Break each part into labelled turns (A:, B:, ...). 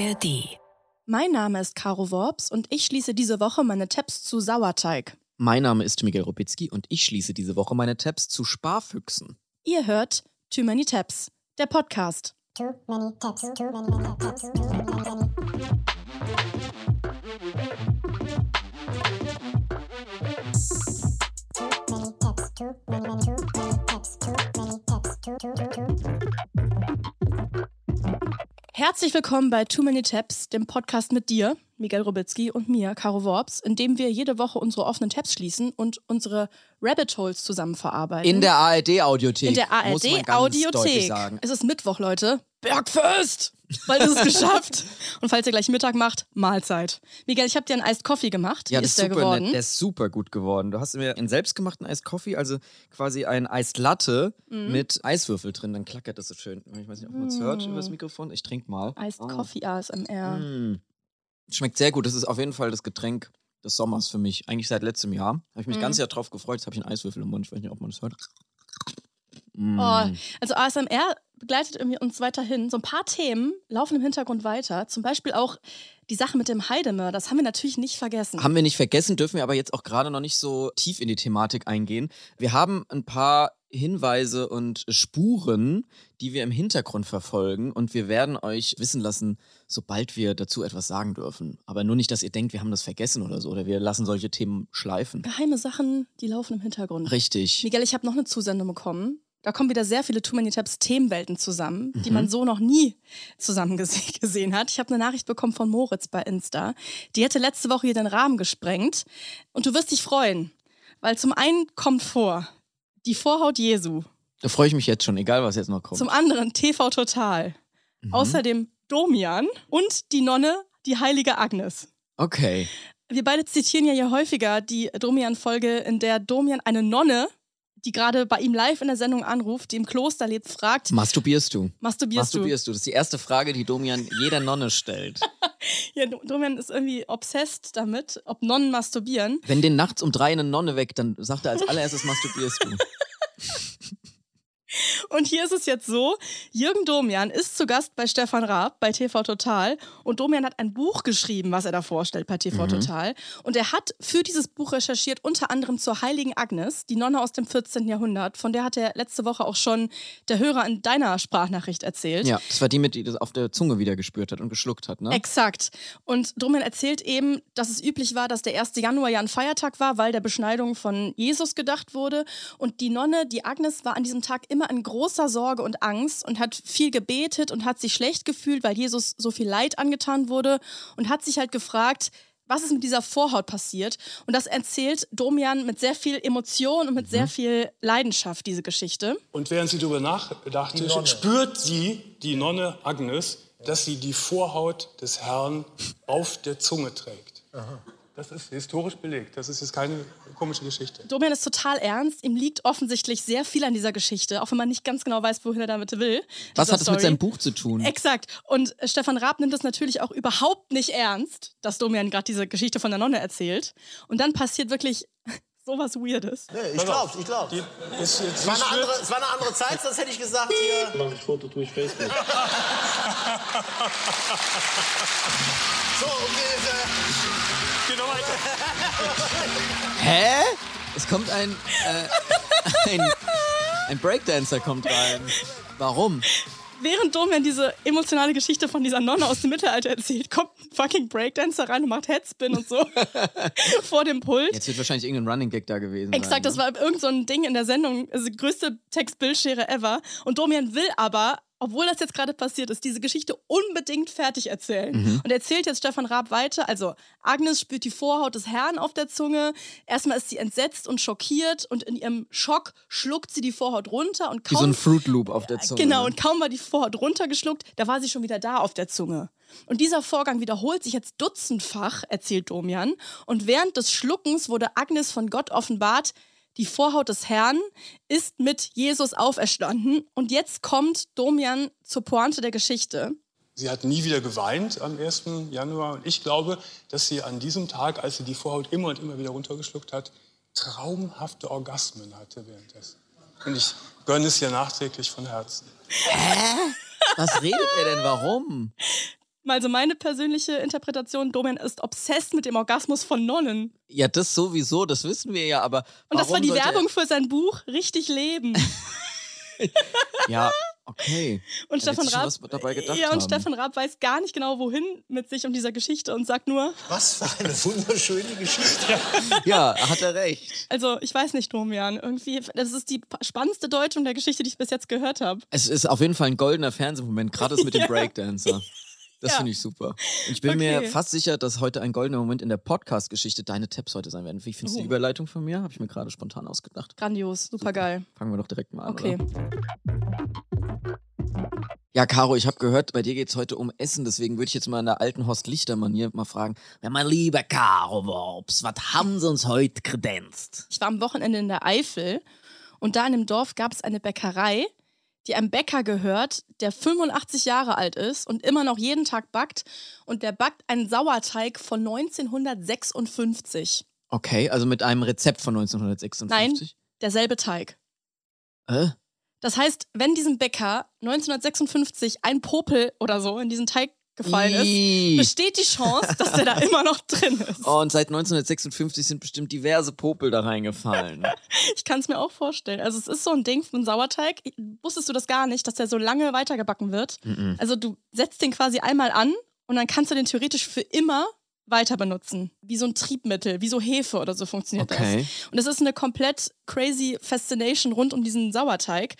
A: ARD.
B: Mein Name ist Caro Worps und ich schließe diese Woche meine Tabs zu Sauerteig.
C: Mein Name ist Miguel Robitzky und ich schließe diese Woche meine Tabs zu Sparfüchsen.
B: Ihr hört Too Many Tabs, der Podcast.
D: Too many tabs, too many, many tabs, too many, many. Too many tabs, too many, many, too many tabs, too many tabs, too, too, too, too.
B: Herzlich willkommen bei Too Many Tabs, dem Podcast mit dir, Miguel Robitzky und mir, Caro Worps, in dem wir jede Woche unsere offenen Tabs schließen und unsere Rabbit Holes zusammen verarbeiten.
C: In der ARD-Audiothek.
B: In der ARD-Audiothek.
C: sagen.
B: Es ist Mittwoch, Leute. Bergfest! Bald ist es geschafft. Und falls ihr gleich Mittag macht, Mahlzeit. Miguel, ich habe dir einen Iced Coffee gemacht. Wie
C: Ja, das
B: ist der
C: super
B: geworden?
C: nett. Der ist super gut geworden. Du hast mir einen selbstgemachten Iced Coffee, also quasi ein Iced Latte
B: Mhm.
C: mit Eiswürfel drin. Dann klackert das so schön. Ich weiß nicht, ob man es hört über das
B: Mm.
C: Mikrofon. Ich trinke mal.
B: Iced
C: Ah.
B: Coffee ASMR.
C: Mm. Schmeckt sehr gut. Das ist auf jeden Fall das Getränk des Sommers für mich. Eigentlich seit letztem Jahr. Habe ich mich
B: Mhm.
C: ganz Jahr drauf gefreut. Jetzt habe ich einen Eiswürfel im Mund. Ich weiß nicht, ob man das hört. Mm.
B: Oh, also ASMR begleitet irgendwie uns weiterhin. So ein paar Themen laufen im Hintergrund weiter. Zum Beispiel auch die Sache mit dem Heidemör. Das haben wir natürlich nicht vergessen.
C: Haben wir nicht vergessen, dürfen wir aber jetzt auch gerade noch nicht so tief in die Thematik eingehen. Wir haben ein paar Hinweise und Spuren, die wir im Hintergrund verfolgen und wir werden euch wissen lassen, sobald wir dazu etwas sagen dürfen. Aber nur nicht, dass ihr denkt, wir haben das vergessen oder so oder wir lassen solche Themen schleifen.
B: Geheime Sachen, die laufen im Hintergrund.
C: Richtig.
B: Miguel, ich habe noch eine Zusendung bekommen. Da kommen wieder sehr viele Too Many Tabs Themenwelten zusammen, die
C: Mhm.
B: man so noch nie zusammen gese gesehen hat. Ich habe eine Nachricht bekommen von Moritz bei Insta. Die hätte letzte Woche hier den Rahmen gesprengt. Und du wirst dich freuen, weil zum einen kommt vor die Vorhaut Jesu,
C: Da freue ich mich jetzt schon, egal was jetzt noch kommt.
B: zum anderen TV Total,
C: Mhm.
B: außerdem Domian und die Nonne, die heilige Agnes.
C: Okay.
B: Wir beide zitieren ja hier häufiger die Domian-Folge, in der Domian eine Nonne, die gerade bei ihm live in der Sendung anruft, die im Kloster lebt, fragt,
C: Masturbierst du?
B: masturbierst,
C: Masturbierst du? Das ist die erste Frage, die Domian jeder Nonne stellt.
B: du? Ja, Do- Domian ist irgendwie obsessed damit, ob Nonnen masturbieren.
C: Wenn den nachts um drei eine Nonne weckt, dann sagt er als allererstes, masturbierst du.
B: Und hier ist es jetzt so, Jürgen Domian ist zu Gast bei Stefan Raab bei TV Total und Domian hat ein Buch geschrieben, was er da vorstellt bei TV
C: Mhm.
B: Total. Und er hat für dieses Buch recherchiert, unter anderem zur heiligen Agnes, die Nonne aus dem 14. Jahrhundert. Von der hat er letzte Woche auch schon der Hörer in deiner Sprachnachricht erzählt.
C: Ja, das war die, mit die das auf der Zunge wieder gespürt hat und geschluckt hat, ne?
B: Exakt. Und Domian erzählt eben, dass es üblich war, dass der 1. Januar ja ein Feiertag war, weil der Beschneidung von Jesus gedacht wurde. Und die Nonne, die Agnes, war an diesem Tag immer in großer Sorge und Angst und hat viel gebetet und hat sich schlecht gefühlt, weil Jesus so viel Leid angetan wurde und hat sich halt gefragt, was ist mit dieser Vorhaut passiert? Und das erzählt Domian mit sehr viel Emotion und mit sehr viel Leidenschaft, diese Geschichte.
E: Und während sie darüber nachdachte, spürt sie, die Nonne Agnes, dass sie die Vorhaut des Herrn auf der Zunge trägt. Das ist historisch belegt. Das ist jetzt keine komische Geschichte.
B: Domian ist total ernst. Ihm liegt offensichtlich sehr viel an dieser Geschichte, auch wenn man nicht ganz genau weiß, wohin er damit will.
C: Was hat das mit
B: Story.
C: seinem Buch zu tun?
B: Exakt. Und äh, Stefan Raab nimmt es natürlich auch überhaupt nicht ernst, dass Domian gerade diese Geschichte von der Nonne erzählt. Und dann passiert wirklich sowas Weirdes.
F: Nee, ich glaub's, ich glaub's.
E: Die ist jetzt
F: Es war, eine andere, es war eine andere Zeit, sonst hätte ich gesagt, hier.
G: Mach ein Foto durch Facebook.
F: So, okay,
E: weiter.
C: Hä? Es kommt ein, äh, ein, ein Breakdancer kommt rein. Warum?
B: Während Domian diese emotionale Geschichte von dieser Nonne aus dem Mittelalter erzählt, kommt ein fucking Breakdancer rein und macht Headspin und so vor dem Pult.
C: Jetzt wird wahrscheinlich irgendein Running Gag da gewesen sein.
B: Exakt, das
C: ne?
B: war irgend so ein Ding in der Sendung, also die größte Text-Bildschere ever. Und Domian will aber, obwohl das jetzt gerade passiert ist, diese Geschichte unbedingt fertig erzählen.
C: Mhm.
B: Und erzählt jetzt Stefan Raab weiter. Also, Agnes spürt die Vorhaut des Herrn auf der Zunge. Erstmal ist sie entsetzt und schockiert und in ihrem Schock schluckt sie die Vorhaut runter und
C: Wie
B: kaum
C: so ein Fruit Loop auf der Zunge.
B: Genau,
C: ne?
B: und kaum war die Vorhaut runtergeschluckt, da war sie schon wieder da auf der Zunge. Und dieser Vorgang wiederholt sich jetzt dutzendfach, erzählt Domian. Und während des Schluckens wurde Agnes von Gott offenbart, die Vorhaut des Herrn ist mit Jesus auferstanden. Und jetzt kommt Domian zur Pointe der Geschichte.
E: Sie hat nie wieder geweint am 1. Januar. Und ich glaube, dass sie an diesem Tag, als sie die Vorhaut immer und immer wieder runtergeschluckt hat, traumhafte Orgasmen hatte währenddessen. Und ich gönne es ihr nachträglich von Herzen.
C: Was redet er denn? Warum?
B: Also meine persönliche Interpretation, Domen ist obsessed mit dem Orgasmus von Nonnen.
C: Ja, das sowieso, das wissen wir ja, aber.
B: Und das war die Werbung für sein Buch Richtig Leben.
C: Ja, okay.
B: Und Stefan Raab,
C: was dabei gedacht
B: ja, und
C: haben.
B: Stefan Raab weiß gar nicht genau, wohin mit sich und dieser Geschichte und sagt nur,
F: Was für eine wunderschöne Geschichte.
C: Ja, hat er recht.
B: also ich weiß nicht, Domian, irgendwie, das ist die spannendste Deutung der Geschichte, die ich bis jetzt gehört habe.
C: Es ist auf jeden Fall ein goldener Fernsehmoment, gerade das mit dem Breakdancer. Das
B: Ja.
C: finde ich super. Und ich bin mir
B: Okay.
C: fast sicher, dass heute ein goldener Moment in der Podcast-Geschichte deine Tabs heute sein werden. Wie findest du die
B: Oh.
C: Überleitung von mir? Habe ich mir gerade spontan ausgedacht.
B: Grandios, super geil.
C: Fangen wir doch direkt mal an.
B: Okay.
C: Oder? Ja, Caro, ich habe gehört, bei dir geht es heute um Essen, deswegen würde ich jetzt mal in der alten Horst Lichter-Manier mal fragen. Ja, mein lieber Caro Worps, was haben sie uns heute kredenzt?
B: Ich war am Wochenende in der Eifel und da in dem Dorf gab es eine Bäckerei, die einem Bäcker gehört, der 85 Jahre alt ist und immer noch jeden Tag backt. Und der backt einen Sauerteig von 1956.
C: Okay, also mit einem Rezept von 1956?
B: Derselbe Teig.
C: Äh?
B: Das heißt, wenn diesem Bäcker 1956 ein Popel oder so in diesen Teig gefallen ist, besteht die Chance, dass der da immer noch drin ist.
C: Oh, und seit 1956 sind bestimmt diverse Popel da reingefallen.
B: Ich kann es mir auch vorstellen. Also es ist so ein Ding von Sauerteig. Wusstest du das gar nicht, dass der so lange weitergebacken wird?
C: Mhm.
B: Also du setzt den quasi einmal an und dann kannst du den theoretisch für immer weiter benutzen. Wie so ein Triebmittel, wie so Hefe oder so funktioniert
C: Okay.
B: das. Und es ist eine komplett crazy Fascination rund um diesen Sauerteig.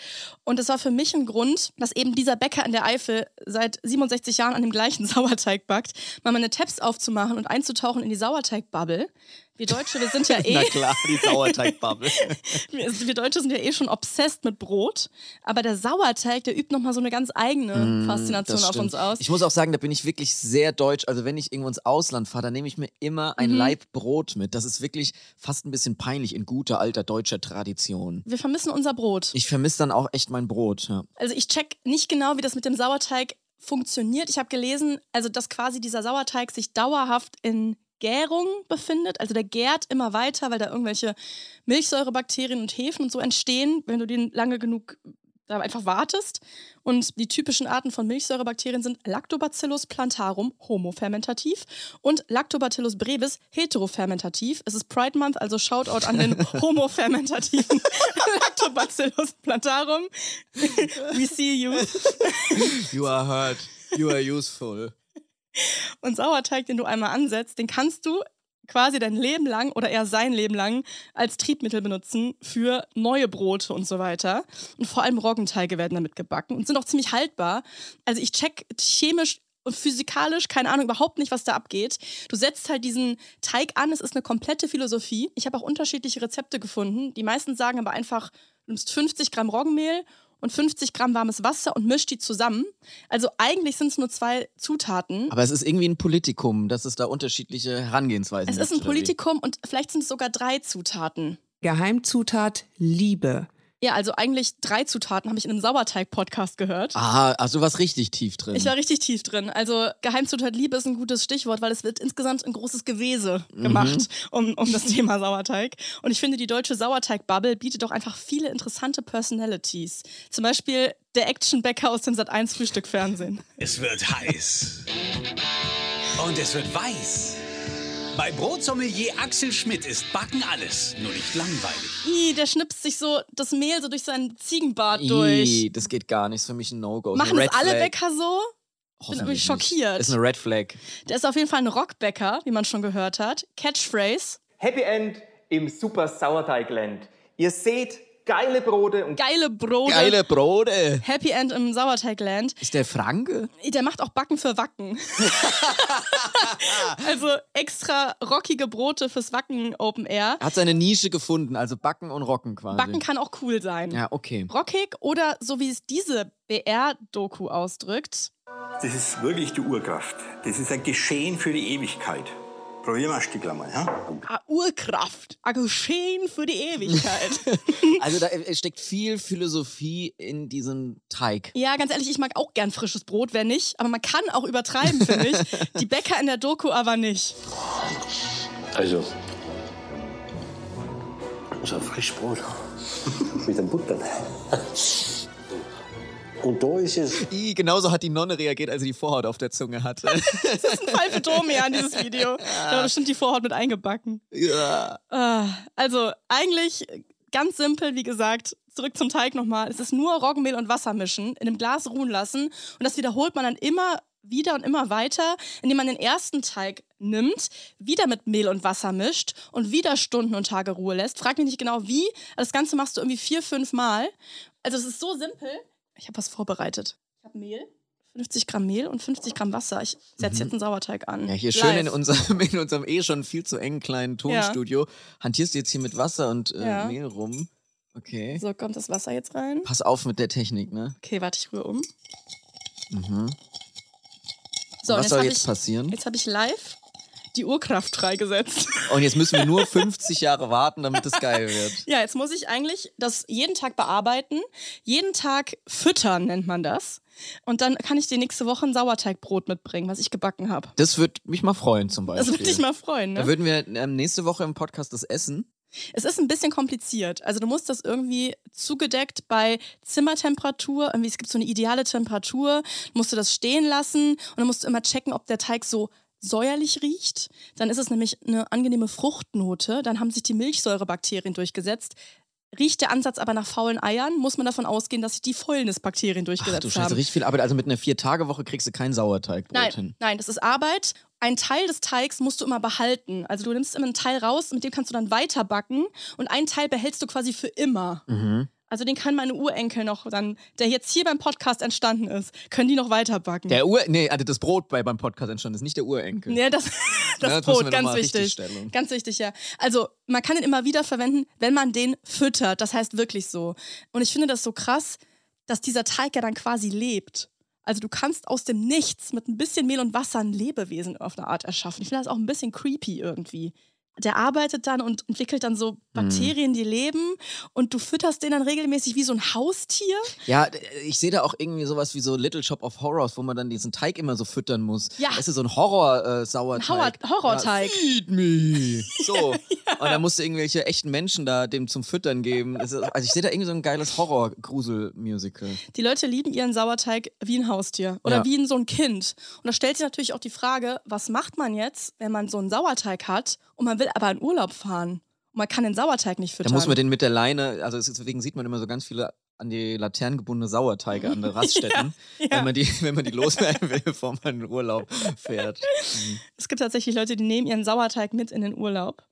B: Und das war für mich ein Grund, dass eben dieser Bäcker in der Eifel seit 67 Jahren an dem gleichen Sauerteig backt, mal meine Tabs aufzumachen und einzutauchen in die Sauerteigbubble. Wir Deutsche, wir sind ja eh
C: Na klar, die Sauerteigbubble.
B: wir, Deutsche sind ja eh schon obsessed mit Brot, aber der Sauerteig, der übt nochmal so eine ganz eigene Faszination
C: Mm, Das
B: auf uns aus.
C: Ich muss auch sagen, da bin ich wirklich sehr deutsch. Also wenn ich irgendwo ins Ausland fahre, dann nehme ich mir immer
B: Mhm.
C: ein Laib Brot mit. Das ist wirklich fast ein bisschen peinlich in guter alter deutscher Tradition.
B: wir vermissen unser Brot.
C: Ich vermisse dann auch echt mein Brot. Ja.
B: Also ich check nicht genau, wie das mit dem Sauerteig funktioniert. Ich habe gelesen, also dass quasi dieser Sauerteig sich dauerhaft in Gärung befindet. Also der gärt immer weiter, weil da irgendwelche Milchsäurebakterien und Hefen und so entstehen, wenn du den lange genug da einfach wartest. Und die typischen Arten von Milchsäurebakterien sind Lactobacillus plantarum, homofermentativ, und Lactobacillus brevis, heterofermentativ. Es ist Pride Month, also Shoutout an den homofermentativen Lactobacillus plantarum. We see you.
C: You are hurt. You are useful.
B: Und Sauerteig, den du einmal ansetzt, den kannst du quasi dein Leben lang oder eher sein Leben lang als Triebmittel benutzen für neue Brote und so weiter. Und vor allem Roggenteige werden damit gebacken und sind auch ziemlich haltbar. Also ich check chemisch und physikalisch, keine Ahnung, überhaupt nicht, was da abgeht. Du setzt halt diesen Teig an, es ist eine komplette Philosophie. Ich habe auch unterschiedliche Rezepte gefunden. Die meisten sagen aber einfach, du nimmst 50 Gramm Roggenmehl und 50 Gramm warmes Wasser und mischt die zusammen. Also eigentlich sind es nur zwei Zutaten.
C: Aber es ist irgendwie ein Politikum, dass es da unterschiedliche Herangehensweisen
B: Es
C: gibt.
B: ist ein? Politikum und vielleicht sind es sogar drei Zutaten.
A: Geheimzutat Liebe.
B: Ja, also eigentlich drei Zutaten habe ich in einem Sauerteig-Podcast gehört.
C: Ah, also du warst richtig tief drin.
B: Ich war richtig tief drin. Also Geheimzutat Liebe ist ein gutes Stichwort, weil es wird insgesamt ein großes Gewese
C: Mhm.
B: gemacht um, um das Thema Sauerteig. Und ich finde, die deutsche Sauerteig-Bubble bietet auch einfach viele interessante Personalities. Zum Beispiel der Actionbäcker aus dem Sat1 Frühstückfernsehen.
G: Es wird heiß. Und es wird weiß. Bei Brotsommelier Axel Schmidt ist Backen alles, nur nicht langweilig.
B: Ih, der schnipst sich so das Mehl so durch seinen Ziegenbart durch.
C: Ih, das geht gar nicht. Ist für mich ein No-Go.
B: Machen das alle
C: Flag.
B: Bäcker so? Ich bin irgendwie
C: Hoffentlich
B: schockiert.
C: Nicht. Ist eine Red Flag.
B: Der ist auf jeden Fall ein Rockbäcker, wie man schon gehört hat. Catchphrase.
H: Happy End im Super Sauerteigland. Ihr seht geile Brote und
B: Geile Brote.
C: Geile Brote.
B: Happy End im Sauerteigland.
C: Ist der Franke?
B: Der macht auch Backen für Wacken. also extra rockige Brote fürs Wacken Open Air.
C: Hat seine Nische gefunden, also Backen und Rocken quasi.
B: Backen kann auch cool sein.
C: Ja, okay.
B: Rockig oder so wie es diese BR-Doku ausdrückt.
I: Das ist wirklich die Urkraft. Das ist ein Geschehen für die Ewigkeit. Probieren wir ein Stück mal, ja?
B: Ah, Urkraft. Ein Geschehen für die Ewigkeit.
C: Also da steckt viel Philosophie in diesem Teig.
B: Ja, ganz ehrlich, ich mag auch gern frisches Brot, wer nicht. Aber man kann auch übertreiben, finde ich. Die Bäcker in der Doku aber nicht.
J: Also, so ein Frischbrot mit einem Butter. Und da ist es.
C: I, genauso hat die Nonne reagiert, als sie die Vorhaut auf der Zunge hatte.
B: Das ist ein Fall für Domian, dieses Video. Da war bestimmt die Vorhaut mit eingebacken.
C: ja.
B: Ah, Also eigentlich ganz simpel, wie gesagt, zurück zum Teig nochmal. Es ist nur Roggenmehl und Wasser mischen, in einem Glas ruhen lassen und das wiederholt man dann immer wieder und immer weiter, indem man den ersten Teig nimmt, wieder mit Mehl und Wasser mischt und wieder Stunden und Tage Ruhe lässt. Frag mich nicht genau wie. Das Ganze machst du irgendwie vier, fünf Mal. Also es ist so simpel. Ich habe was vorbereitet. Ich habe Mehl, 50 Gramm Mehl und 50 Gramm Wasser. Ich setze jetzt einen Sauerteig an.
C: Mhm. Ja, hier
B: Live.
C: schön in unserem, in unserem eh schon viel zu engen kleinen Tonstudio. Hantierst du jetzt hier mit Wasser und äh,
B: Ja.
C: Mehl rum. Okay.
B: So, kommt das Wasser jetzt rein.
C: Pass auf mit der Technik, ne?
B: Okay, warte, ich rühre um.
C: Mhm.
B: So,
C: Was soll
B: hab
C: jetzt
B: ich,
C: passieren?
B: Jetzt habe ich live die Urkraft freigesetzt.
C: Und jetzt müssen wir nur 50 Jahre warten, damit es geil wird.
B: ja, jetzt muss ich eigentlich das jeden Tag bearbeiten, jeden Tag füttern nennt man das. Und dann kann ich dir nächste Woche ein Sauerteigbrot mitbringen, was ich gebacken habe.
C: Das würde mich mal freuen, zum Beispiel.
B: Das würde dich mal freuen, ne?
C: Da würden wir ähm, nächste Woche im Podcast das essen.
B: Es ist ein bisschen kompliziert. Also du musst das irgendwie zugedeckt bei Zimmertemperatur, irgendwie es gibt so eine ideale Temperatur, musst du das stehen lassen und dann musst du immer checken, ob der Teig so säuerlich riecht. Dann ist es nämlich eine angenehme Fruchtnote. Dann haben sich die Milchsäurebakterien durchgesetzt. Riecht der Ansatz aber nach faulen Eiern, muss man davon ausgehen, dass sich die Fäulnisbakterien
C: Ach
B: durchgesetzt
C: du Scheiße,
B: haben.
C: richtig viel Arbeit. Also mit einer Vier-Tage-Woche kriegst du kein Sauerteigbrot
B: Nein,
C: hin.
B: nein, das ist Arbeit. Ein Teil des Teigs musst du immer behalten. Also du nimmst immer einen Teil raus, mit dem kannst du dann weiter backen und einen Teil behältst du quasi für immer.
C: Mhm.
B: Also den kann meine Urenkel noch dann, der jetzt hier beim Podcast entstanden ist, können die noch weiter backen.
C: Der Ur... Nee, also das Brot bei beim Podcast entstanden ist, nicht der Urenkel.
B: Nee, das, das
C: Ja, müssen
B: Brot, ganz wichtig. Ganz wichtig, ja. Also, man kann den immer wieder verwenden, wenn man den füttert. Das heißt wirklich so. Und ich finde das so krass, dass dieser Teig ja dann quasi lebt. Also, du kannst aus dem Nichts mit ein bisschen Mehl und Wasser ein Lebewesen auf eine Art erschaffen. Ich finde das auch ein bisschen creepy irgendwie. Der arbeitet dann und entwickelt dann
C: Mhm.
B: so Bakterien, die leben und du fütterst den dann regelmäßig wie so ein Haustier.
C: Ja, ich sehe da auch irgendwie sowas wie so Little Shop of Horrors, wo man dann diesen Teig immer so füttern muss.
B: Ja.
C: Das ist so ein Horror-Sauerteig.
B: Horror- Horrorteig.
C: Ja, feed me. So. Und dann musst du irgendwelche echten Menschen da dem zum Füttern geben. Also ich sehe da irgendwie so ein geiles Horror-Grusel-Musical.
B: Die Leute lieben ihren Sauerteig wie ein Haustier oder
C: Ja.
B: wie ein, so ein Kind. Und da stellt sich natürlich auch die Frage, was macht man jetzt, wenn man so einen Sauerteig hat und man will aber in Urlaub fahren und man kann den Sauerteig nicht füttern?
C: Da muss man den mit der Leine, also deswegen sieht man immer so ganz viele an die Laternen gebundene Sauerteige an den Raststätten,
B: Ja.
C: Wenn, man die, wenn man die loswerden will, bevor man in den Urlaub fährt. Mhm.
B: es gibt tatsächlich Leute, die nehmen ihren Sauerteig mit in den Urlaub.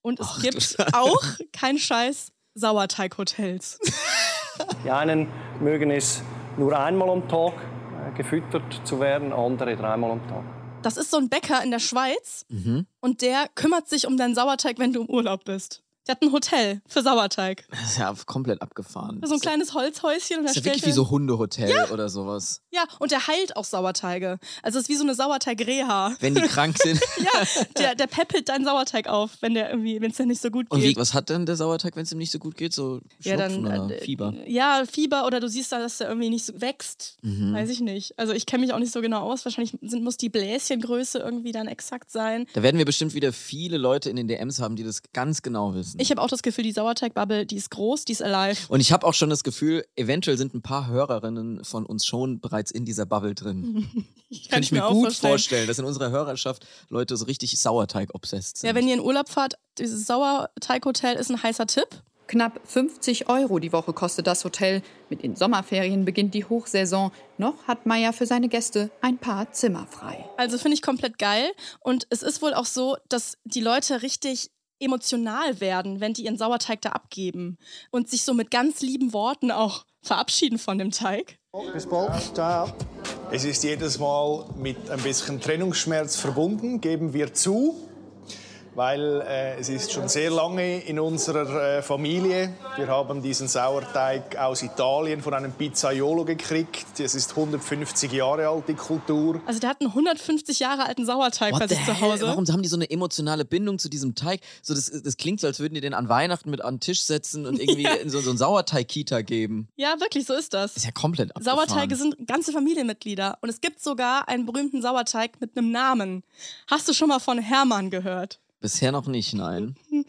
B: Und es
C: Ach,
B: gibt auch kein Scheiß Sauerteighotels.
K: Die einen mögen es nur einmal am Tag äh, gefüttert zu werden, andere dreimal am Tag.
B: Das ist so ein Bäcker in der Schweiz
C: Mhm.
B: und der kümmert sich um deinen Sauerteig, wenn du im Urlaub bist. Der hat ein Hotel für Sauerteig.
C: Das ist ja komplett abgefahren.
B: So ein kleines Holzhäuschen und
C: Das
B: da
C: ist ja wirklich wie so Hundehotel oder sowas.
B: Ja, und der heilt auch Sauerteige. Also es ist wie so eine Sauerteig-Reha.
C: Wenn die krank sind.
B: ja, der, der peppelt deinen Sauerteig auf, wenn der irgendwie, wenn es dir nicht so gut
C: Und wie,
B: geht.
C: was hat denn der Sauerteig, wenn es ihm nicht so gut geht? So
B: ja, dann
C: oder
B: äh,
C: Fieber?
B: Ja, Fieber oder du siehst da, dass der irgendwie nicht so wächst.
C: Mhm.
B: Weiß ich nicht. Also ich kenne mich auch nicht so genau aus. Wahrscheinlich sind, muss die Bläschengröße irgendwie dann exakt sein.
C: Da werden wir bestimmt wieder viele Leute in den DMs haben, die das ganz genau wissen.
B: Ich habe auch das Gefühl, die Sauerteigbubble, die ist groß, die ist alive.
C: Und ich habe auch schon das Gefühl, eventuell sind ein paar Hörerinnen von uns schon bereits in dieser Bubble drin.
B: Ich
C: Kann ich mir
B: auch
C: gut vorstellen, dass in unserer Hörerschaft Leute so richtig Sauerteig-obsessed sind.
B: Ja, wenn ihr in Urlaub fahrt, dieses Sauerteighotel ist ein heißer Tipp.
L: Knapp 50 Euro die Woche kostet das Hotel. Mit den Sommerferien beginnt die Hochsaison. Noch hat Meier für seine Gäste ein paar Zimmer frei.
B: Also finde ich komplett geil. Und es ist wohl auch so, dass die Leute richtig emotional werden, wenn die ihren Sauerteig da abgeben und sich so mit ganz lieben Worten auch verabschieden von dem Teig.
F: Bis bald. Ciao. Es ist jedes Mal mit ein bisschen Trennungsschmerz verbunden, geben wir zu. Weil äh, es ist schon sehr lange in unserer äh, Familie. Wir haben diesen Sauerteig aus Italien von einem Pizzaiolo gekriegt. Das ist 150 Jahre alt, die Kultur.
B: Also der hat einen 150 Jahre alten Sauerteig bei
C: What the
B: sich zu? Hause.
C: Warum haben die so eine emotionale Bindung zu diesem Teig? So, das, das klingt so, als würden die den an Weihnachten mit an den Tisch setzen und irgendwie in so, so einen Sauerteig-Kita geben.
B: Ja, wirklich, so ist das.
C: ist ja komplett abgefahren.
B: Sauerteige sind ganze Familienmitglieder. Und es gibt sogar einen berühmten Sauerteig mit einem Namen. Hast du schon mal von Hermann gehört?
C: Bisher noch nicht, nein.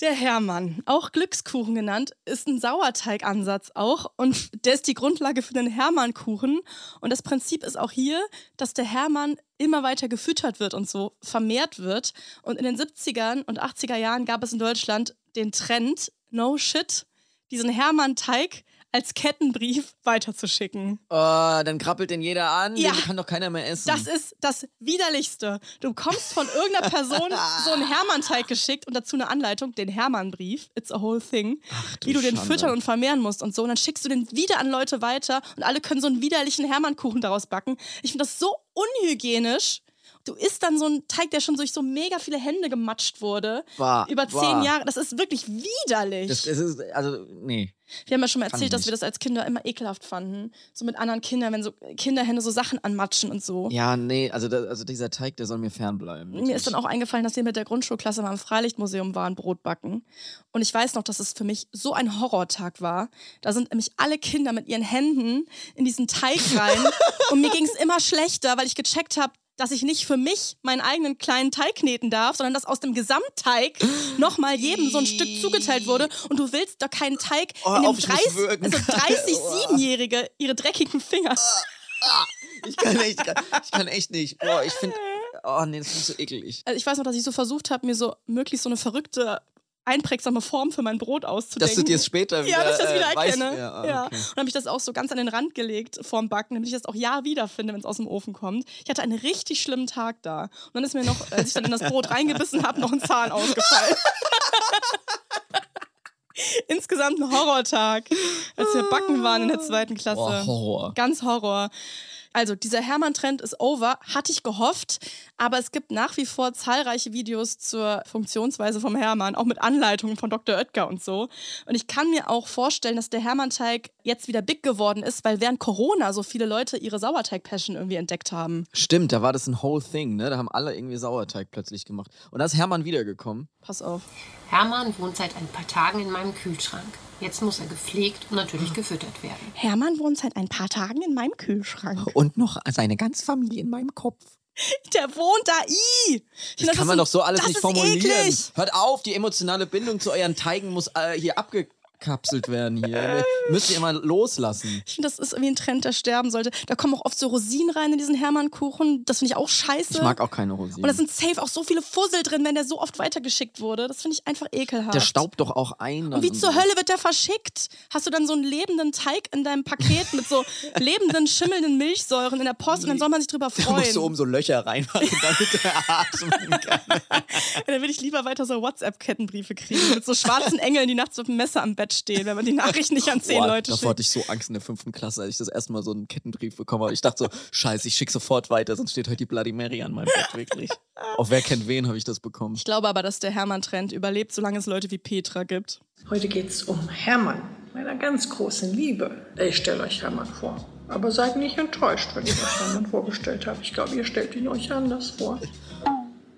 B: Der Hermann, auch Glückskuchen genannt, ist ein Sauerteigansatz auch und der ist die Grundlage für den Hermannkuchen. Und das Prinzip ist auch hier, dass der Hermann immer weiter gefüttert wird und so vermehrt wird. Und in den 70er und 80er Jahren gab es in Deutschland den Trend, no shit, diesen Hermann-Teig als Kettenbrief weiterzuschicken.
C: Oh, dann krabbelt den jeder an,
B: Ja.
C: den kann doch keiner mehr essen.
B: Das ist das Widerlichste. Du bekommst von irgendeiner Person so einen Hermann-Teig geschickt und dazu eine Anleitung, den Hermann-Brief, it's a whole thing,
C: du
B: wie du den
C: Schande.
B: füttern und vermehren musst und so. Und dann schickst du den wieder an Leute weiter und alle können so einen widerlichen Hermann-Kuchen daraus backen. Ich finde das so unhygienisch. Du isst dann so einen Teig, der schon durch so mega viele Hände gematscht wurde.
C: Bah,
B: über
C: bah.
B: zehn Jahre. Das ist wirklich widerlich.
C: Das, das ist, also, nee.
B: Wir haben ja schon mal erzählt, dass wir das als Kinder immer ekelhaft fanden. So mit anderen Kindern, wenn so Kinderhände so Sachen anmatschen und so.
C: Ja, nee, also, da, also dieser Teig, der soll mir fernbleiben.
B: Mir ist dann auch eingefallen, dass wir mit der Grundschulklasse mal im Freilichtmuseum waren, Brot backen. Und ich weiß noch, dass es für mich so ein Horrortag war. Da sind nämlich alle Kinder mit ihren Händen in diesen Teig rein. und mir ging es immer schlechter, weil ich gecheckt habe, dass ich nicht für mich meinen eigenen kleinen Teig kneten darf, sondern dass aus dem Gesamtteig nochmal jedem so ein Stück zugeteilt wurde. Und du willst doch keinen Teig
C: Oh,
B: in dem
C: auf, ich muss
B: 30,
C: würgen.
B: also 30 Siebenjährige ihre dreckigen Finger.
C: Ich kann echt, ich kann echt nicht. Boah, ich finde, oh nee, das ist so eklig.
B: Also ich weiß noch, dass ich so versucht habe, mir so möglichst so eine verrückte einprägsame Form für mein Brot auszudenken.
C: Dass du dir es später
B: Ja, dass ich das
C: wieder,
B: wieder
C: äh,
B: erkenne.
C: ja, ah,
B: ja.
C: okay.
B: Und habe ich das auch so ganz an den Rand gelegt vorm Backen, damit ich das auch ja wiederfinde, wenn es aus dem Ofen kommt. Ich hatte einen richtig schlimmen Tag da. Und dann ist mir noch, als ich dann in das Brot reingebissen habe, noch ein Zahn ausgefallen. Insgesamt ein Horrortag, als wir backen waren in der zweiten Klasse.
C: Boah, Horror.
B: Ganz Horror. Also, dieser Hermann-Trend ist over, hatte ich gehofft, aber es gibt nach wie vor zahlreiche Videos zur Funktionsweise vom Hermann, auch mit Anleitungen von Dr. Oetker und so. Und ich kann mir auch vorstellen, dass der Hermann-Teig jetzt wieder big geworden ist, weil während Corona so viele Leute ihre Sauerteig-Passion irgendwie entdeckt haben.
C: Stimmt, da war das ein whole thing, ne? Da haben alle irgendwie Sauerteig plötzlich gemacht. Und da ist Hermann wiedergekommen.
B: Pass auf.
M: Hermann wohnt seit ein paar Tagen in meinem Kühlschrank. Jetzt muss er gepflegt und natürlich gefüttert werden.
B: Hermann wohnt seit ein paar Tagen in meinem Kühlschrank.
C: Und noch seine ganze Familie in meinem Kopf.
B: Der wohnt da. I.
C: Das, kann man doch so alles
B: das
C: nicht formulieren.
B: Eklig.
C: Hört auf, die emotionale Bindung zu euren Teigen muss äh, hier abgekapselt werden hier. Müsst ihr immer loslassen.
B: Ich finde, das ist irgendwie ein Trend, der sterben sollte. Da kommen auch oft so Rosinen rein in diesen Hermann-Kuchen. Das finde ich auch scheiße.
C: Ich mag auch keine Rosinen.
B: Und da sind safe auch so viele Fussel drin, wenn der so oft weitergeschickt wurde. Das finde ich einfach ekelhaft.
C: Der staubt doch auch ein.
B: und wie zur Hölle wird der verschickt? Hast du dann so einen lebenden Teig in deinem Paket mit so lebenden, schimmelnden Milchsäuren in der Post und dann soll man sich drüber
C: Da
B: freuen.
C: musst du um so Löcher reinmachen, damit der atmen kann.
B: Dann will ich lieber weiter so WhatsApp-Kettenbriefe kriegen mit so schwarzen Engeln, die nachts mit dem Messer am Bett stehen, wenn man die Nachricht nicht an zehn
C: Boah,
B: Leute
C: davor
B: schickt.
C: hatte ich so Angst in der fünften Klasse, als ich das erste Mal so einen Kettenbrief bekommen habe. Ich dachte so, scheiße, ich schicke sofort weiter, sonst steht heute die Bloody Mary an meinem Bett, wirklich. Auf wer kennt wen habe ich das bekommen.
B: Ich glaube aber, dass der Hermann-Trend überlebt, solange es Leute wie Petra gibt.
N: Heute geht es um Hermann, meiner ganz großen Liebe. Ich stelle euch Hermann vor. Aber seid nicht enttäuscht, wenn ich euch Hermann vorgestellt habe. Ich glaube, ihr stellt ihn euch anders vor.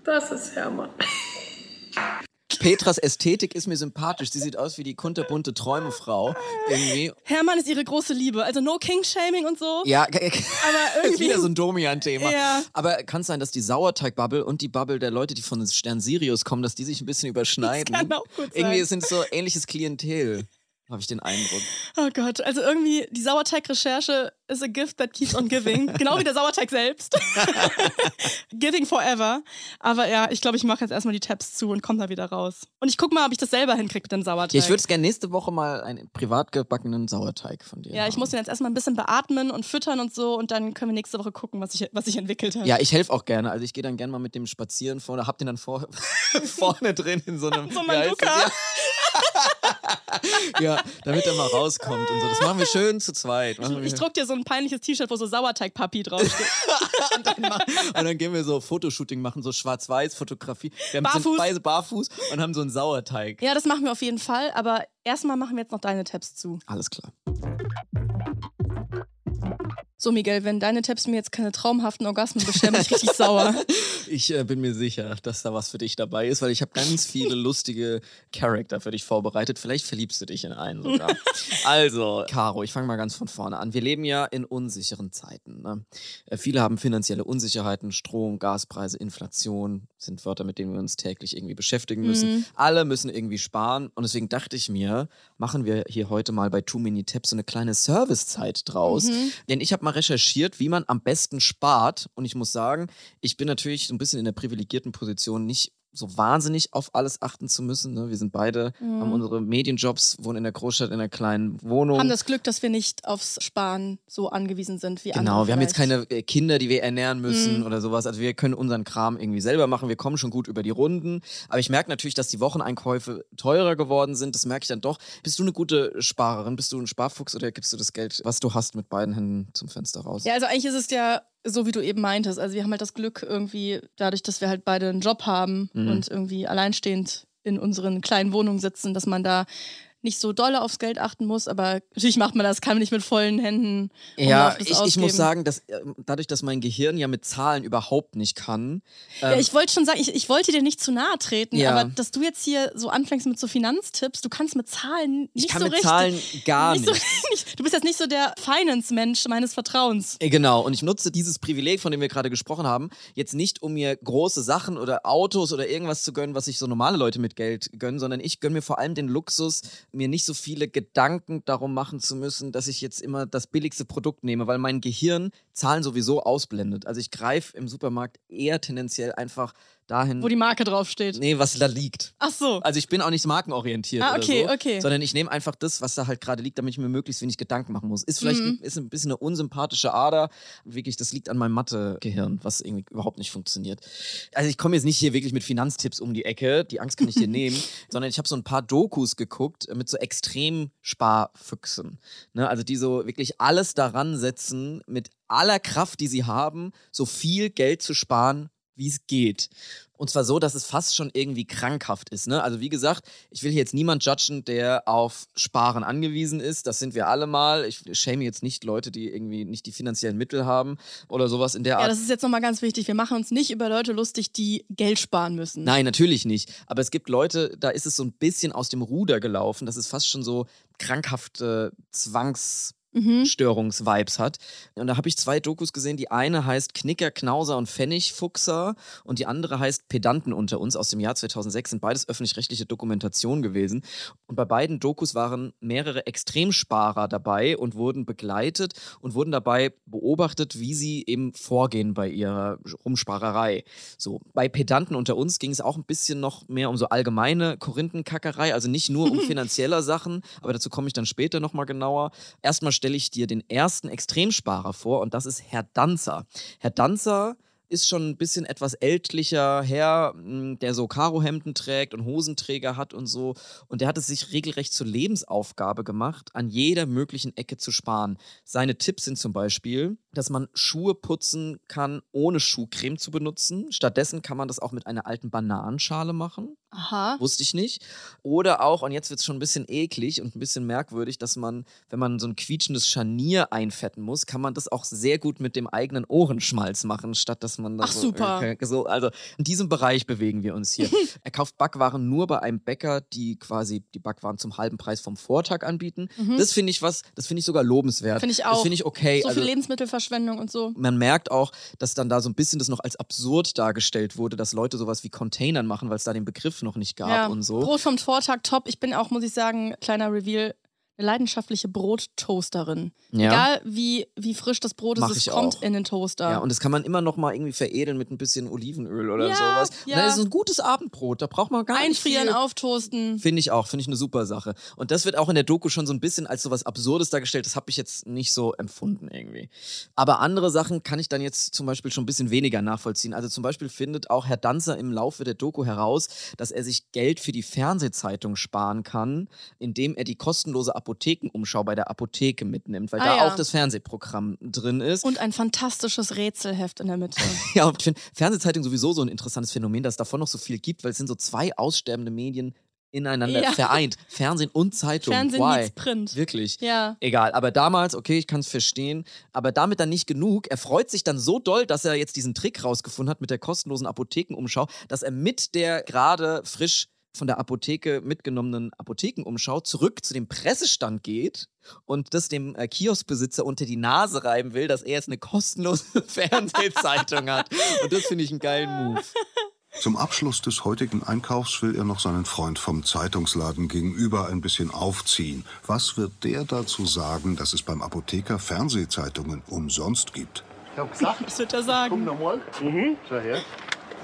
N: Das ist Hermann.
C: Petras Ästhetik ist mir sympathisch. Sie sieht aus wie die kunterbunte Träumefrau. Irgendwie.
B: Hermann ist ihre große Liebe. Also no King-Shaming und so.
C: Ja,
B: aber
C: ist
B: irgendwie.
C: wieder so ein Domian-Thema.
B: Ja.
C: Aber kann es sein, dass die Sauerteig-Bubble und die Bubble der Leute, die von Stern Sirius kommen, dass die sich ein bisschen überschneiden?
B: Das kann auch gut sein.
C: Irgendwie sind so ähnliches Klientel, habe ich den Eindruck.
B: Oh Gott, also irgendwie die Sauerteig-Recherche is a gift that keeps on giving. genau wie der Sauerteig selbst. giving forever. Aber ja, ich glaube, ich mache jetzt erstmal die Tabs zu und komme da wieder raus. Und ich gucke mal, ob ich das selber hinkriege mit dem Sauerteig.
C: Ja, ich würde gerne nächste Woche mal einen privat gebackenen Sauerteig von dir.
B: ja, ich muss den jetzt erstmal ein bisschen beatmen und füttern und so und dann können wir nächste Woche gucken, was ich, was ich entwickelt habe.
C: Ja, ich helfe auch gerne. Also ich gehe dann gerne mal mit dem spazieren vorne, hab den dann vor, vorne drin in so einem
B: So ein? Manduka.
C: Ja, damit er mal rauskommt und so. Das machen wir schön zu zweit. Wir-
B: Ich druck dir so ein peinliches T-Shirt, wo so Sauerteig-Papi draufsteht.
C: und dann gehen wir so Fotoshooting machen, so Schwarz-Weiß-Fotografie. Wir haben sind
B: Barfuß.
C: beide barfuß und haben so einen Sauerteig.
B: ja, das machen wir auf jeden Fall, aber erstmal machen wir jetzt noch deine Tabs zu.
C: Alles klar.
B: So, Miguel, wenn deine Tipps mir jetzt keine traumhaften Orgasmen bescheren, bin ich richtig sauer.
C: Ich äh, bin mir sicher, dass da was für dich dabei ist, weil ich habe ganz viele lustige Charakter für dich vorbereitet. Vielleicht verliebst du dich in einen sogar. also, Caro, ich fange mal ganz von vorne an. Wir leben ja in unsicheren Zeiten. Ne? Äh, viele haben finanzielle Unsicherheiten, Strom, Gaspreise, Inflation sind Wörter, mit denen wir uns täglich irgendwie beschäftigen müssen.
B: Mhm.
C: Alle müssen irgendwie sparen und deswegen dachte ich mir, machen wir hier heute mal bei Too Many Tabs so eine kleine Servicezeit draus.
B: Mhm.
C: Denn ich habe mal recherchiert, wie man am besten spart. Und ich muss sagen, ich bin natürlich so ein bisschen in der privilegierten Position, nicht so wahnsinnig auf alles achten zu müssen. Ne? Wir sind beide,
B: Mhm.
C: haben unsere Medienjobs, wohnen in der Großstadt in einer kleinen Wohnung.
B: Haben das Glück, dass wir nicht aufs Sparen so angewiesen sind wie andere.
C: Genau, wir haben jetzt keine äh, Kinder, die wir ernähren müssen
B: Mhm.
C: oder sowas. Also wir können unseren Kram irgendwie selber machen. Wir kommen schon gut über die Runden. Aber ich merke natürlich, dass die Wocheneinkäufe teurer geworden sind. Das merke ich dann doch. Bist du eine gute Sparerin? Bist du ein Sparfuchs oder gibst du das Geld, was du hast, mit beiden Händen zum Fenster raus?
B: Ja, also eigentlich ist es ja so, wie du eben meintest. Also wir haben halt das Glück irgendwie, dadurch, dass wir halt beide einen Job haben
C: Mhm.
B: und irgendwie alleinstehend in unseren kleinen Wohnungen sitzen, dass man da nicht so dolle aufs Geld achten muss, aber natürlich macht man das, kann man nicht mit vollen Händen.
C: Ja, ich, ich muss sagen, dass äh, dadurch, dass mein Gehirn ja mit Zahlen überhaupt nicht kann.
B: Ja,
C: ähm,
B: ich wollte schon sagen, ich, ich wollte dir nicht zu nahe treten,
C: Ja.
B: aber dass du jetzt hier so anfängst mit so Finanztipps, du kannst mit Zahlen nicht
C: ich kann
B: so
C: mit
B: richtig.
C: Zahlen gar
B: nicht. So, nicht. Du bist jetzt nicht so der Finance-Mensch meines Vertrauens.
C: Äh, Genau, und ich nutze dieses Privileg, von dem wir gerade gesprochen haben, jetzt nicht, um mir große Sachen oder Autos oder irgendwas zu gönnen, was sich so normale Leute mit Geld gönnen, sondern ich gönne mir vor allem den Luxus, mir nicht so viele Gedanken darum machen zu müssen, dass ich jetzt immer das billigste Produkt nehme, weil mein Gehirn Zahlen sowieso ausblendet. Also ich greife im Supermarkt eher tendenziell einfach dahin.
B: Wo die Marke draufsteht.
C: Nee, was da liegt.
B: Ach so.
C: Also ich bin auch nicht markenorientiert
B: Ah, okay,
C: so,
B: okay.
C: sondern ich nehme einfach das, was da halt gerade liegt, damit ich mir möglichst wenig Gedanken machen muss. Ist vielleicht
B: Mhm.
C: ist ein bisschen eine unsympathische Ader. Wirklich, das liegt an meinem Mathe-Gehirn, was irgendwie überhaupt nicht funktioniert. Also ich komme jetzt nicht hier wirklich mit Finanztipps um die Ecke, die Angst kann ich dir nehmen, sondern ich habe so ein paar Dokus geguckt mit so Extrem-Sparfüchsen. Ne? Also die so wirklich alles daran setzen, mit aller Kraft, die sie haben, so viel Geld zu sparen, wie es geht. Und zwar so, dass es fast schon irgendwie krankhaft ist. Ne? Also wie gesagt, ich will hier jetzt niemand judgen, der auf Sparen angewiesen ist. Das sind wir alle mal. Ich schäme jetzt nicht Leute, die irgendwie nicht die finanziellen Mittel haben oder sowas in der
B: Ja,
C: Art.
B: das ist jetzt nochmal ganz wichtig. Wir machen uns nicht über Leute lustig, die Geld sparen müssen.
C: Nein, natürlich nicht. Aber es gibt Leute, da ist es so ein bisschen aus dem Ruder gelaufen. Das ist fast schon so krankhafte Zwangs.
B: Mhm.
C: Störungsvibes hat. Und da habe ich zwei Dokus gesehen. Die eine heißt Knicker, Knauser und Pfennigfuchser und die andere heißt Pedanten unter uns aus dem Jahr 2006. Sind beides öffentlich-rechtliche Dokumentationen gewesen. Und bei beiden Dokus waren mehrere Extremsparer dabei und wurden begleitet und wurden dabei beobachtet, wie sie eben vorgehen bei ihrer Rumsparerei. So, bei Pedanten unter uns ging es auch ein bisschen noch mehr um so allgemeine Korinthenkackerei, also nicht nur um finanzielle Sachen, aber dazu komme ich dann später nochmal genauer. Erstmal stelle ich dir den ersten Extremsparer vor und das ist Herr Danzer. Herr Danzer ist schon ein bisschen etwas ältlicher Herr, mh, der so Karohemden trägt und Hosenträger hat und so. Und der hat es sich regelrecht zur Lebensaufgabe gemacht, an jeder möglichen Ecke zu sparen. Seine Tipps sind zum Beispiel, dass man Schuhe putzen kann, ohne Schuhcreme zu benutzen. Stattdessen kann man das auch mit einer alten Bananenschale machen.
B: Aha.
C: Wusste ich nicht. Oder auch, und jetzt wird es schon ein bisschen eklig und ein bisschen merkwürdig, dass man, wenn man so ein quietschendes Scharnier einfetten muss, kann man das auch sehr gut mit dem eigenen Ohrenschmalz machen, statt dass man da
B: Ach,
C: so,
B: super.
C: äh, so. Also in diesem Bereich bewegen wir uns hier. er kauft Backwaren nur bei einem Bäcker, die quasi die Backwaren zum halben Preis vom Vortag anbieten.
B: Mhm.
C: Das finde ich was, das finde ich sogar lobenswert.
B: Finde ich auch.
C: Das finde ich okay.
B: So
C: also,
B: viel Lebensmittelverschwendung und so.
C: man merkt auch, dass dann da so ein bisschen das noch als absurd dargestellt wurde, dass Leute sowas wie Containern machen, weil es da den Begriff noch nicht gab
B: ja.
C: und so.
B: Brot vom Vortag top. Ich bin auch, muss ich sagen, kleiner Reveal, eine leidenschaftliche Brottoasterin.
C: Ja.
B: Egal wie, wie frisch das Brot ist,
C: Mach
B: es
C: ich
B: kommt
C: auch.
B: in den Toaster.
C: Ja, und das kann man immer noch mal irgendwie veredeln mit ein bisschen Olivenöl oder
B: Ja,
C: sowas.
B: Ja.
C: dann ist es ein gutes Abendbrot. Da braucht man gar
B: Einfrieren,
C: nicht viel.
B: auftoasten.
C: Finde ich auch, finde ich eine super Sache. Und das wird auch in der Doku schon so ein bisschen als so was Absurdes dargestellt. Das habe ich jetzt nicht so empfunden irgendwie. Aber andere Sachen kann ich dann jetzt zum Beispiel schon ein bisschen weniger nachvollziehen. Also zum Beispiel findet auch Herr Danzer im Laufe der Doku heraus, dass er sich Geld für die Fernsehzeitung sparen kann, indem er die kostenlose Apothekenumschau bei der Apotheke mitnimmt, weil
B: Ah,
C: da
B: ja.
C: auch das Fernsehprogramm drin ist.
B: Und ein fantastisches Rätselheft in der Mitte.
C: Ja, und ich finde Fernsehzeitung sowieso so ein interessantes Phänomen, dass es davon noch so viel gibt, weil es sind so zwei aussterbende Medien ineinander
B: Ja.
C: vereint. Fernsehen und Zeitung.
B: Fernsehen
C: Why?
B: Print.
C: Wirklich.
B: Ja.
C: Egal, aber damals, okay, ich kann es verstehen, aber damit dann nicht genug. Er freut sich dann so doll, dass er jetzt diesen Trick rausgefunden hat mit der kostenlosen Apothekenumschau, dass er mit der gerade frisch von der Apotheke mitgenommenen Apothekenumschau zurück zu dem Pressestand geht und das dem äh, Kioskbesitzer unter die Nase reiben will, dass er jetzt eine kostenlose Fernsehzeitung hat. Und das finde ich einen geilen Move.
O: Zum Abschluss des heutigen Einkaufs will er noch seinen Freund vom Zeitungsladen gegenüber ein bisschen aufziehen. Was wird der dazu sagen, dass es beim Apotheker Fernsehzeitungen umsonst gibt?
P: Ich hab gesagt,
B: Was wird er sagen?
P: komm nochmal. Mhm. Schau her.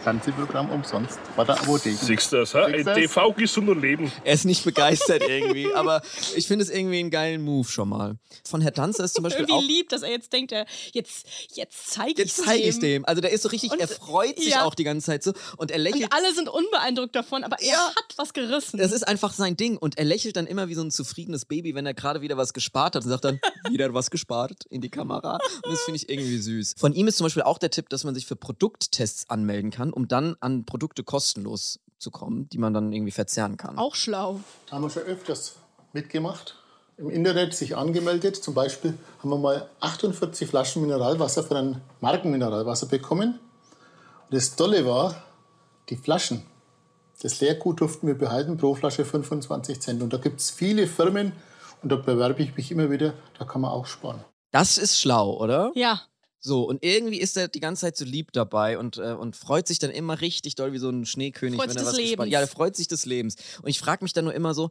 P: Fernsehprogramm umsonst. Bei der Apotheke.
Q: Siehst du das? TV gesunder Leben.
C: Er ist nicht begeistert irgendwie, aber ich finde es irgendwie einen geilen Move schon mal. Von Herr Danzer ist zum Beispiel
B: Irgendwie
C: auch
B: lieb, dass er jetzt denkt, er, jetzt, jetzt zeige ich
C: Jetzt zeige ich
B: dem.
C: dem. Also der ist so richtig,
B: Und-
C: er freut sich
B: ja.
C: auch die ganze Zeit so und er lächelt.
B: Und alle sind unbeeindruckt davon, aber er hat was gerissen.
C: Das ist einfach sein Ding und er lächelt dann immer wie so ein zufriedenes Baby, wenn er gerade wieder was gespart hat und sagt dann, wieder was gespart in die Kamera. Und das finde ich irgendwie süß. Von ihm ist zum Beispiel auch der Tipp, dass man sich für Produkttests anmelden kann, um dann an Produkte kostenlos zu kommen, die man dann irgendwie verzehren kann.
B: Auch schlau.
P: Haben wir schon öfters mitgemacht. Im Internet sich angemeldet. Zum Beispiel haben wir mal 48 Flaschen Mineralwasser von einem Markenmineralwasser bekommen. Und das Tolle war, die Flaschen. Das Leergut durften wir behalten, pro Flasche 25 Cent. Und da gibt es viele Firmen, und da bewerbe ich mich immer wieder, da kann man auch sparen.
C: Das ist schlau, oder?
B: Ja.
C: So, und irgendwie ist er die ganze Zeit so lieb dabei und, äh, und freut sich dann immer richtig doll wie so ein Schneekönig,
B: Freut
C: wenn
B: sich
C: er
B: des
C: was
B: Lebens.
C: Ja, er freut sich des Lebens. Und ich frage mich dann nur immer so,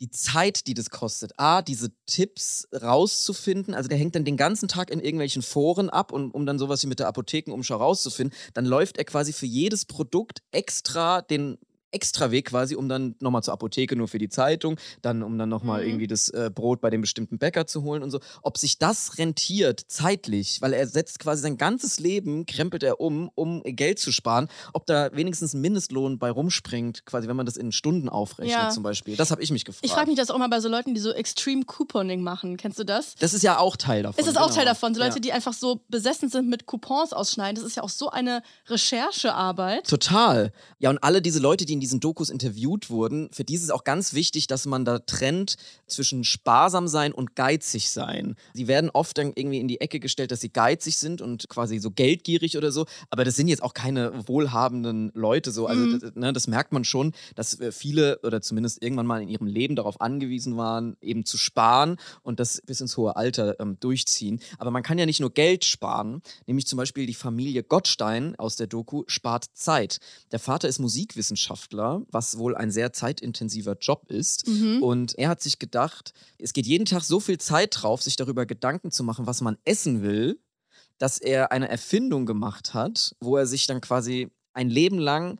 C: die Zeit, die das kostet, A, diese Tipps rauszufinden, also der hängt dann den ganzen Tag in irgendwelchen Foren ab, und, um dann sowas wie mit der Apothekenumschau rauszufinden, dann läuft er quasi für jedes Produkt extra den Extraweg quasi, um dann nochmal zur Apotheke nur für die Zeitung, dann um dann nochmal
B: Mhm.
C: irgendwie das äh, Brot bei dem bestimmten Bäcker zu holen und so. Ob sich das rentiert zeitlich, weil er setzt quasi sein ganzes Leben, krempelt er um, um Geld zu sparen, ob da wenigstens ein Mindestlohn bei rumspringt, quasi wenn man das in Stunden aufrechnet
B: Ja.
C: zum Beispiel. Das habe ich mich gefragt.
B: Ich frage mich das auch mal bei so Leuten, die so Extreme Couponing machen. Kennst du das?
C: das ist ja auch Teil davon.
B: Ist das auch
C: genau.
B: Teil davon? So Leute,
C: ja.
B: die einfach so besessen sind mit Coupons ausschneiden. Das ist ja auch so eine Recherchearbeit.
C: Total. Ja, und alle diese Leute, die in diesen Dokus interviewt wurden, für die ist es auch ganz wichtig, dass man da trennt zwischen sparsam sein und geizig sein. Sie werden oft dann irgendwie in die Ecke gestellt, dass sie geizig sind und quasi so geldgierig oder so, aber das sind jetzt auch keine wohlhabenden Leute so. Also
B: Mhm.
C: das, ne, das merkt man schon, dass äh, viele oder zumindest irgendwann mal in ihrem Leben darauf angewiesen waren, eben zu sparen und das bis ins hohe Alter ähm, durchziehen. Aber man kann ja nicht nur Geld sparen, nämlich zum Beispiel die Familie Gottstein aus der Doku spart Zeit. Der Vater ist Musikwissenschaftler, was wohl ein sehr zeitintensiver Job ist.
B: Mhm.
C: Und er hat sich gedacht, es geht jeden Tag so viel Zeit drauf, sich darüber Gedanken zu machen, was man essen will, dass er eine Erfindung gemacht hat, wo er sich dann quasi ein Leben lang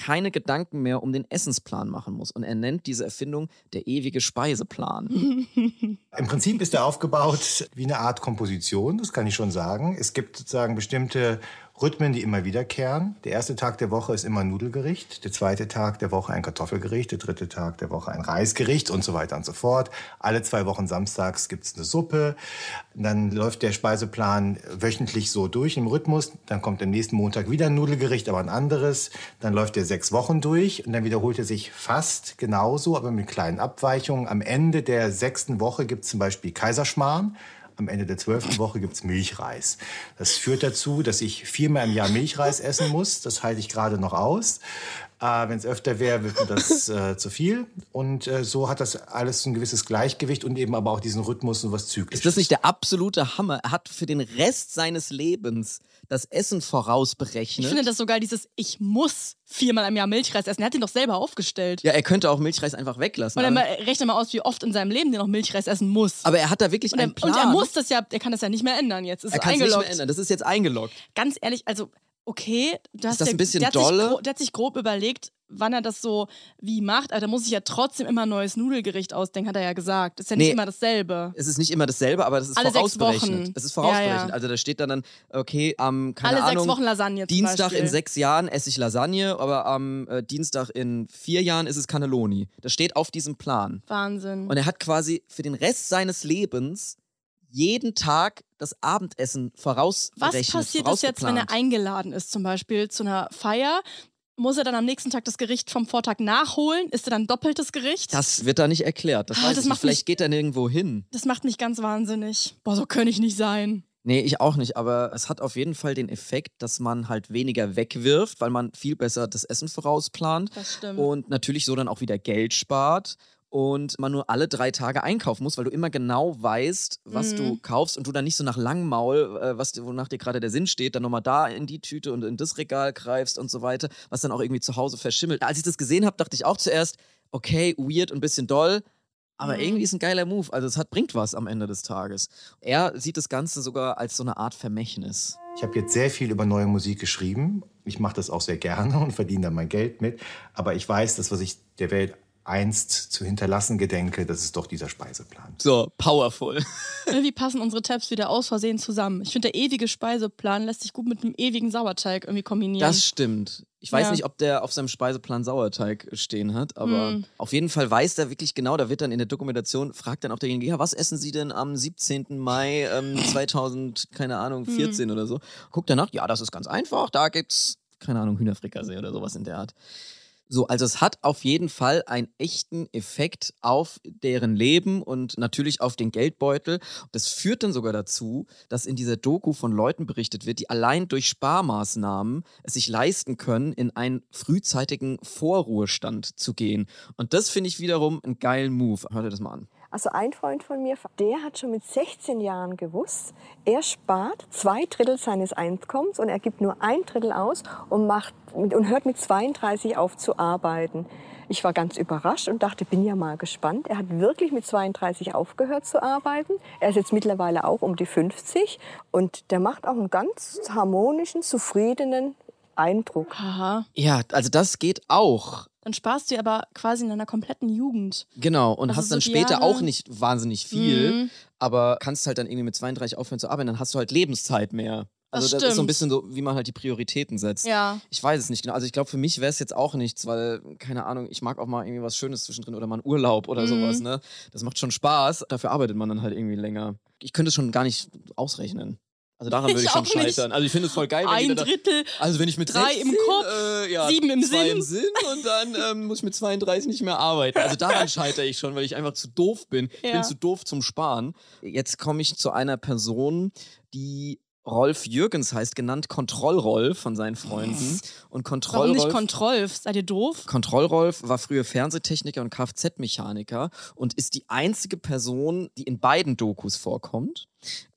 C: keine Gedanken mehr um den Essensplan machen muss. Und er nennt diese Erfindung der ewige Speiseplan.
R: Im Prinzip ist er aufgebaut wie eine Art Komposition, das kann ich schon sagen. Es gibt sozusagen bestimmte Rhythmen, die immer wiederkehren. Der erste Tag der Woche ist immer ein Nudelgericht, der zweite Tag der Woche ein Kartoffelgericht, der dritte Tag der Woche ein Reisgericht und so weiter und so fort. Alle zwei Wochen samstags gibt es eine Suppe. Dann läuft der Speiseplan wöchentlich so durch im Rhythmus. Dann kommt am nächsten Montag wieder ein Nudelgericht, aber ein anderes. Dann läuft der sechs Wochen durch und dann wiederholt er sich fast genauso, aber mit kleinen Abweichungen. Am Ende der sechsten Woche gibt es zum Beispiel Kaiserschmarrn. Am Ende der zwölften Woche gibt es Milchreis. Das führt dazu, dass ich viermal im Jahr Milchreis essen muss. Das halte ich gerade noch aus. Äh, Wenn es öfter wäre, wird mir das äh, zu viel. Und äh, so hat das alles ein gewisses Gleichgewicht und eben aber auch diesen Rhythmus und was Zyklisches.
C: Ist das nicht der absolute Hammer? Er hat für den Rest seines Lebens das Essen vorausberechnet.
B: Ich finde das so geil, dieses Ich muss viermal im Jahr Milchreis essen. Er hat den doch selber aufgestellt.
C: ja, er könnte auch Milchreis einfach weglassen.
B: Und er rechnet mal aus, wie oft in seinem Leben der noch Milchreis essen muss.
C: Aber er hat da wirklich
B: und er,
C: einen Plan.
B: Und er muss das ja, er kann das ja nicht mehr ändern jetzt. Ist
C: er kann es nicht mehr ändern. Das ist jetzt eingeloggt.
B: Ganz ehrlich, also okay, du hast
C: das ein bisschen
B: der
C: dolle?
B: Sich, der hat sich grob überlegt, wann er das so wie macht. Aber da muss ich ja trotzdem immer ein neues Nudelgericht ausdenken, hat er ja gesagt. Ist ja nicht
C: Nee.
B: immer dasselbe.
C: Es ist nicht immer dasselbe, aber das ist
B: Alle sechs
C: vorausberechnet.
B: Wochen.
C: Es ist vorausberechnet.
B: Ja, ja.
C: Also da steht dann, dann okay, am, keine
B: Alle
C: Ahnung,
B: sechs Wochen Lasagne
C: Dienstag in sechs Jahren esse ich Lasagne, aber am äh, Dienstag in vier Jahren ist es Cannelloni. Das steht auf diesem Plan.
B: Wahnsinn.
C: Und er hat quasi für den Rest seines Lebens jeden Tag das Abendessen
B: Was
C: vorausberechnet.
B: passiert ist jetzt, wenn er eingeladen ist, zum Beispiel zu einer Feier? Muss er dann am nächsten Tag das Gericht vom Vortag nachholen? Ist er dann doppeltes Gericht?
C: Das wird da nicht erklärt. Das
B: Ah, das macht
C: Vielleicht
B: mich-
C: geht er nirgendwo hin.
B: Das macht mich ganz wahnsinnig. Boah, so könnte ich nicht sein.
C: Nee, ich auch nicht, aber es hat auf jeden Fall den Effekt, dass man halt weniger wegwirft, weil man viel besser das Essen vorausplant
B: Das stimmt.
C: und natürlich so dann auch wieder Geld spart und man nur alle drei Tage einkaufen muss, weil du immer genau weißt, was
B: Mhm.
C: du kaufst und du dann nicht so nach langem Maul, äh, was, wonach dir gerade der Sinn steht, dann nochmal da in die Tüte und in das Regal greifst und so weiter, was dann auch irgendwie zu Hause verschimmelt. Als ich das gesehen habe, dachte ich auch zuerst, okay, weird und ein bisschen doll, aber
B: Mhm.
C: irgendwie ist ein geiler Move. Also es hat, bringt was am Ende des Tages. Er sieht das Ganze sogar als so eine Art Vermächtnis.
R: Ich habe jetzt sehr viel über neue Musik geschrieben. Ich mache das auch sehr gerne und verdiene da mein Geld mit. Aber ich weiß, das, was ich der Welt einst zu hinterlassen gedenke, das ist doch dieser Speiseplan.
C: So, powerful.
B: Irgendwie passen unsere Tabs wieder aus Versehen zusammen. Ich finde, der ewige Speiseplan lässt sich gut mit dem ewigen Sauerteig irgendwie kombinieren.
C: Das stimmt. Ich weiß
B: Ja.
C: nicht, ob der auf seinem Speiseplan Sauerteig stehen hat, aber
B: Hm.
C: auf jeden Fall weiß der wirklich genau, da wird dann in der Dokumentation, fragt dann auch derjenige, ja, was essen Sie denn am 17. Mai ähm, 2000, keine Ahnung,
B: Hm.
C: 14 oder so. Guckt danach, ja, das ist ganz einfach, da gibt's, keine Ahnung, Hühnerfrikassee oder sowas in der Art. So, also es hat auf jeden Fall einen echten Effekt auf deren Leben und natürlich auf den Geldbeutel. Das führt dann sogar dazu, dass in dieser Doku von Leuten berichtet wird, die allein durch Sparmaßnahmen es sich leisten können, in einen frühzeitigen Vorruhestand zu gehen. Und das finde ich wiederum einen geilen Move. Hört ihr das mal an.
Q: Also ein Freund von mir, der hat schon mit 16 Jahren gewusst, er spart zwei Drittel seines Einkommens und er gibt nur ein Drittel aus und, macht, mit- und hört mit 32 auf zu arbeiten. Ich war ganz überrascht und dachte, bin ja mal gespannt. Er hat wirklich mit 32 aufgehört zu arbeiten. Er ist jetzt mittlerweile auch um die 50 und der macht auch einen ganz harmonischen, zufriedenen Eindruck.
B: Aha.
C: Ja, also das geht auch.
B: Dann sparst du aber quasi in deiner kompletten Jugend.
C: Genau, und
B: Also
C: hast
B: so
C: dann später
B: Jahre-
C: auch nicht wahnsinnig viel,
B: Mhm.
C: aber kannst halt dann irgendwie mit 32 aufhören zu arbeiten, dann hast du halt Lebenszeit mehr. Also
B: Das
C: das, ist so ein bisschen so, wie man halt die Prioritäten setzt.
B: Ja.
C: Ich weiß es nicht genau. Also ich glaube, für mich wäre es jetzt auch nichts, weil, keine Ahnung, ich mag auch mal irgendwie was Schönes zwischendrin oder mal einen Urlaub oder
B: Mhm.
C: sowas, ne? Das macht schon Spaß. Dafür arbeitet man dann halt irgendwie länger. Ich könnte es schon gar nicht ausrechnen. Also daran würde ich,
B: Ich
C: schon scheitern. Also ich finde es voll geil, wenn
B: Ein
C: da-
B: Drittel,
C: also wenn ich mit
B: drei
C: 16,
B: im Kopf,
C: äh, ja,
B: sieben im Sinn.
C: im Sinn und dann ähm, muss ich mit 32 nicht mehr arbeiten. Also daran scheitere ich schon, weil ich einfach zu doof bin. Ich
B: Ja.
C: bin zu doof zum Sparen. Jetzt komme ich zu einer Person, die Rolf Jürgens heißt, genannt Kontrollrolf von seinen Freunden. Und
B: Warum
C: Kontrollrolf.
B: nicht Kontrolf? Seid ihr doof?
C: Kontrollrolf war früher Fernsehtechniker und Kfz-Mechaniker und ist die einzige Person, die in beiden Dokus vorkommt.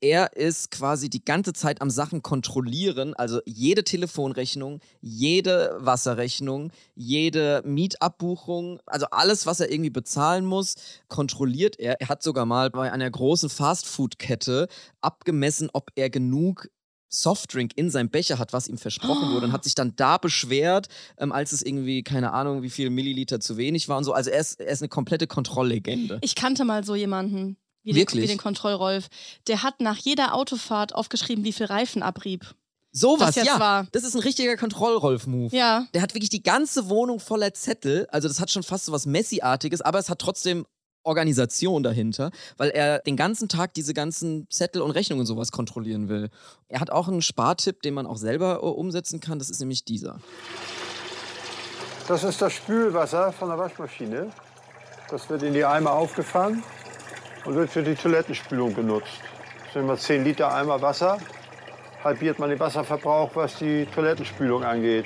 C: Er ist quasi die ganze Zeit am Sachen kontrollieren, also jede Telefonrechnung, jede Wasserrechnung, jede Mietabbuchung, also alles, was er irgendwie bezahlen muss, kontrolliert er. Er hat sogar mal bei einer großen Fastfood-Kette abgemessen, ob er genug Softdrink in seinem Becher hat, was ihm versprochen wurde, und hat sich dann da beschwert, ähm, als es irgendwie, keine Ahnung, wie viel Milliliter zu wenig war und so. Also er ist, er ist eine komplette Kontrolllegende.
B: Ich kannte mal so jemanden, wie, den,
C: Wirklich?
B: wie den Kontrollrolf. Der hat nach jeder Autofahrt aufgeschrieben, wie viel Reifen abrieb.
C: Sowas, ja.
B: war.
C: Das ist ein richtiger Kontrollrolf-Move.
B: Ja.
C: Der hat wirklich die ganze Wohnung voller Zettel. Also das hat schon fast so was Messi-artiges, aber es hat trotzdem Organisation dahinter, weil er den ganzen Tag diese ganzen Zettel und Rechnungen und sowas kontrollieren will. Er hat auch einen Spartipp, den man auch selber äh, umsetzen kann. Das ist nämlich dieser.
S: Das ist das Spülwasser von der Waschmaschine. Das wird in die Eimer aufgefangen und wird für die Toilettenspülung benutzt. Das sind immer 10 Liter Eimer Wasser. Halbiert man den Wasserverbrauch, was die Toilettenspülung angeht.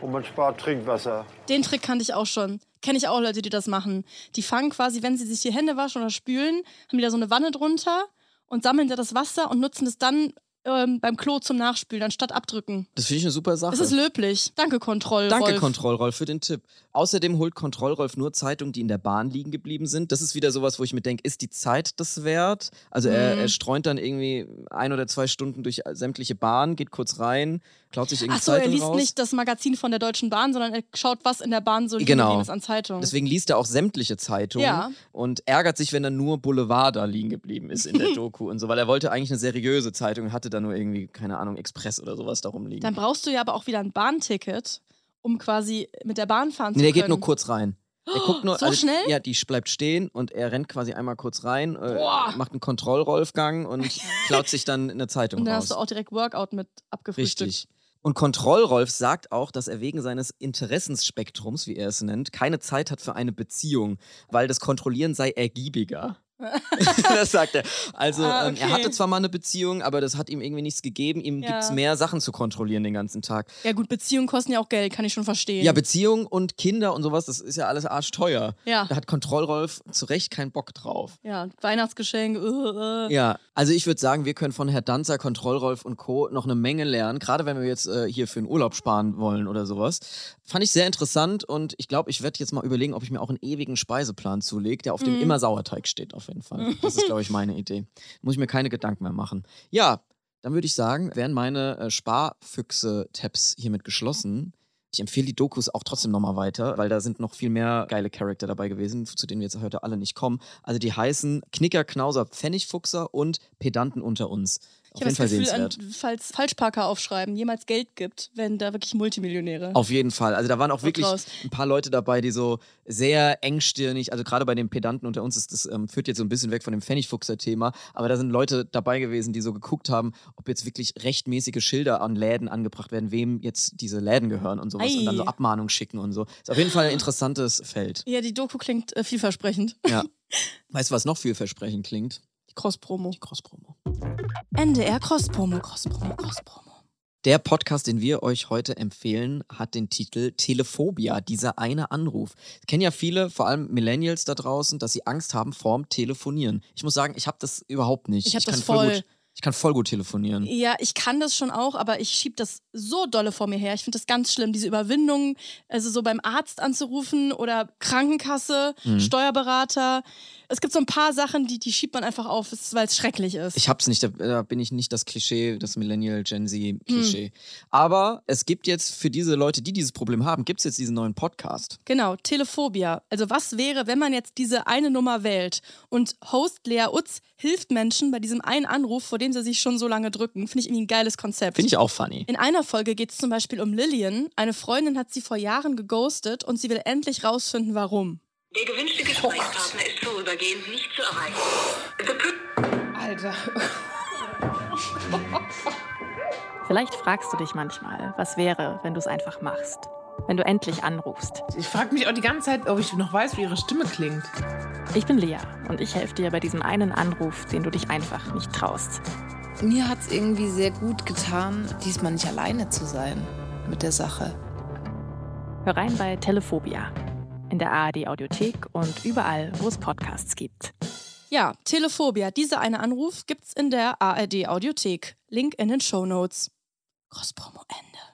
S: Und man spart Trinkwasser.
B: Den Trick kannte ich auch schon. Kenne ich auch Leute, die das machen. Die fangen quasi, wenn sie sich die Hände waschen oder spülen, haben die da so eine Wanne drunter und sammeln da das Wasser und nutzen es dann ähm, beim Klo zum Nachspülen, anstatt abdrücken.
C: Das finde ich eine super Sache.
B: Das ist löblich. Danke, Kontroll.
C: Danke,
B: Rolf.
C: Kontrollrolf, für den Tipp. Außerdem holt Kontrollrolf nur Zeitungen, die in der Bahn liegen geblieben sind. Das ist wieder sowas, wo ich mir denke, ist die Zeit das wert? Also er,
B: Mhm.
C: er streunt dann irgendwie ein oder zwei Stunden durch sämtliche Bahnen, geht kurz rein, klaut sich irgendwie
B: Achso, er
C: Zeitung
B: liest
C: raus.
B: nicht das Magazin von der Deutschen Bahn, sondern er schaut, was in der Bahn so liegen
C: Genau.
B: an Zeitungen.
C: Deswegen liest er auch sämtliche Zeitungen
B: Ja.
C: und ärgert sich, wenn dann nur Boulevard da liegen geblieben ist in der Doku und so, weil er wollte eigentlich eine seriöse Zeitung, hatte da nur irgendwie, keine Ahnung, Express oder sowas darum liegen.
B: Dann brauchst du ja aber auch wieder ein Bahnticket, um quasi mit der Bahn fahren
C: Nee,
B: zu
C: der
B: können.
C: geht nur kurz rein. Er guckt nur,
B: So
C: also,
B: schnell?
C: Ja, die bleibt stehen und er rennt quasi einmal kurz rein, äh, macht einen Kontrollrolfgang und klaut sich dann eine Zeitung
B: Und dann
C: raus.
B: hast du auch direkt Workout mit abgefrühstückt.
C: Richtig. Und Kontrollrolf sagt auch, dass er wegen seines Interessensspektrums, wie er es nennt, keine Zeit hat für eine Beziehung, weil das Kontrollieren sei ergiebiger. das sagt er. Also
B: Ah,
C: ähm, er
B: okay.
C: hatte zwar mal eine Beziehung, aber das hat ihm irgendwie nichts gegeben. Ihm
B: Ja.
C: gibt es mehr Sachen zu kontrollieren den ganzen Tag.
B: Ja gut, Beziehungen kosten ja auch Geld, kann ich schon verstehen.
C: Ja, Beziehung und Kinder und sowas, das ist ja alles arschteuer.
B: Ja.
C: Da hat Kontrollrolf zu Recht keinen Bock drauf.
B: ja, Weihnachtsgeschenk. Uh, uh.
C: Ja, also ich würde sagen, wir können von Herr Danzer, Kontrollrolf und Co. noch eine Menge lernen, gerade wenn wir jetzt äh, hier für einen Urlaub sparen wollen oder sowas. Fand ich sehr interessant und ich glaube, ich werde jetzt mal überlegen, ob ich mir auch einen ewigen Speiseplan zulege, der auf dem
B: Mhm.
C: immer Sauerteig steht, auf jeden Fall. Das ist, glaube ich, meine Idee. Muss ich mir keine Gedanken mehr machen. Ja, dann würde ich sagen, wären meine äh, Sparfüchse-Tabs hiermit geschlossen. Ich empfehle die Dokus auch trotzdem nochmal weiter, weil da sind noch viel mehr geile Charakter dabei gewesen, zu denen wir jetzt heute alle nicht kommen. Also die heißen Knicker, Knauser, Pfennigfuchser und Pedanten unter uns. Auf
B: Ich habe
C: jeden
B: das
C: Fall
B: Gefühl,
C: sehenswert.
B: an, falls Falschparker aufschreiben jemals Geld gibt, werden da wirklich Multimillionäre.
C: Auf jeden Fall. Also da waren auch wirklich
B: raus.
C: ein paar Leute dabei, die so sehr engstirnig, also gerade bei den Pedanten unter uns, ist das ähm, führt jetzt so ein bisschen weg von dem Pfennigfuchser-Thema, aber da sind Leute dabei gewesen, die so geguckt haben, ob jetzt wirklich rechtmäßige Schilder an Läden angebracht werden, wem jetzt diese Läden gehören und sowas und dann so
B: Ei.
C: Abmahnungen schicken und so. Ist auf jeden Fall ein interessantes Feld.
B: Ja, die Doku klingt äh, vielversprechend.
C: Ja. weißt du, was noch vielversprechend klingt?
B: Die Cross-Promo.
C: Die Cross-Promo.
B: NDR Cross-Promo, Cross-Promo, Cross-Promo.
C: Der Podcast, den wir euch heute empfehlen, hat den Titel Telephobia, dieser eine Anruf. Das kennen ja viele, vor allem Millennials da draußen, dass sie Angst haben vorm Telefonieren. Ich muss sagen, ich habe das überhaupt nicht.
B: Ich hab das
C: kann
B: voll.
C: gut, ich kann voll gut telefonieren.
B: Ja, ich kann das schon auch, aber ich schieb das so dolle vor mir her. Ich finde das ganz schlimm, diese Überwindung, also so beim Arzt anzurufen oder Krankenkasse,
C: Mhm.
B: Steuerberater. Es gibt so ein paar Sachen, die, die schiebt man einfach auf, weil es schrecklich ist.
C: Ich hab's nicht, da, da bin ich nicht das Klischee, das Millennial Gen
B: Hm.
C: Z Klischee. Aber es gibt jetzt für diese Leute, die dieses Problem haben, gibt es jetzt diesen neuen Podcast.
B: Genau, Telephobia. Also was wäre, wenn man jetzt diese eine Nummer wählt und Host Lea Utz hilft Menschen bei diesem einen Anruf, vor dem sie sich schon so lange drücken? Finde ich irgendwie ein geiles Konzept.
C: Finde ich auch funny.
B: In einer Folge geht es zum Beispiel um Lillian. Eine Freundin hat sie vor Jahren geghostet und sie will endlich rausfinden, warum.
T: Der gewünschte Gesprächspartner ist vorübergehend nicht zu erreichen.
U: Alter.
V: Vielleicht fragst du dich manchmal, was wäre, wenn du es einfach machst. Wenn du endlich anrufst.
U: Ich frage mich auch die ganze Zeit, ob ich noch weiß, wie ihre Stimme klingt.
V: Ich bin Lea und ich helfe dir bei diesem einen Anruf, den du dich einfach nicht traust.
U: Mir hat es irgendwie sehr gut getan, diesmal nicht alleine zu sein mit der Sache.
V: Hör rein bei Telephobia. In der ARD Audiothek und überall, wo es Podcasts gibt.
B: Ja, Telephobia. Dieser eine Anruf gibt's in der ARD Audiothek. Link in den Show Notes. Cross-Promo Ende.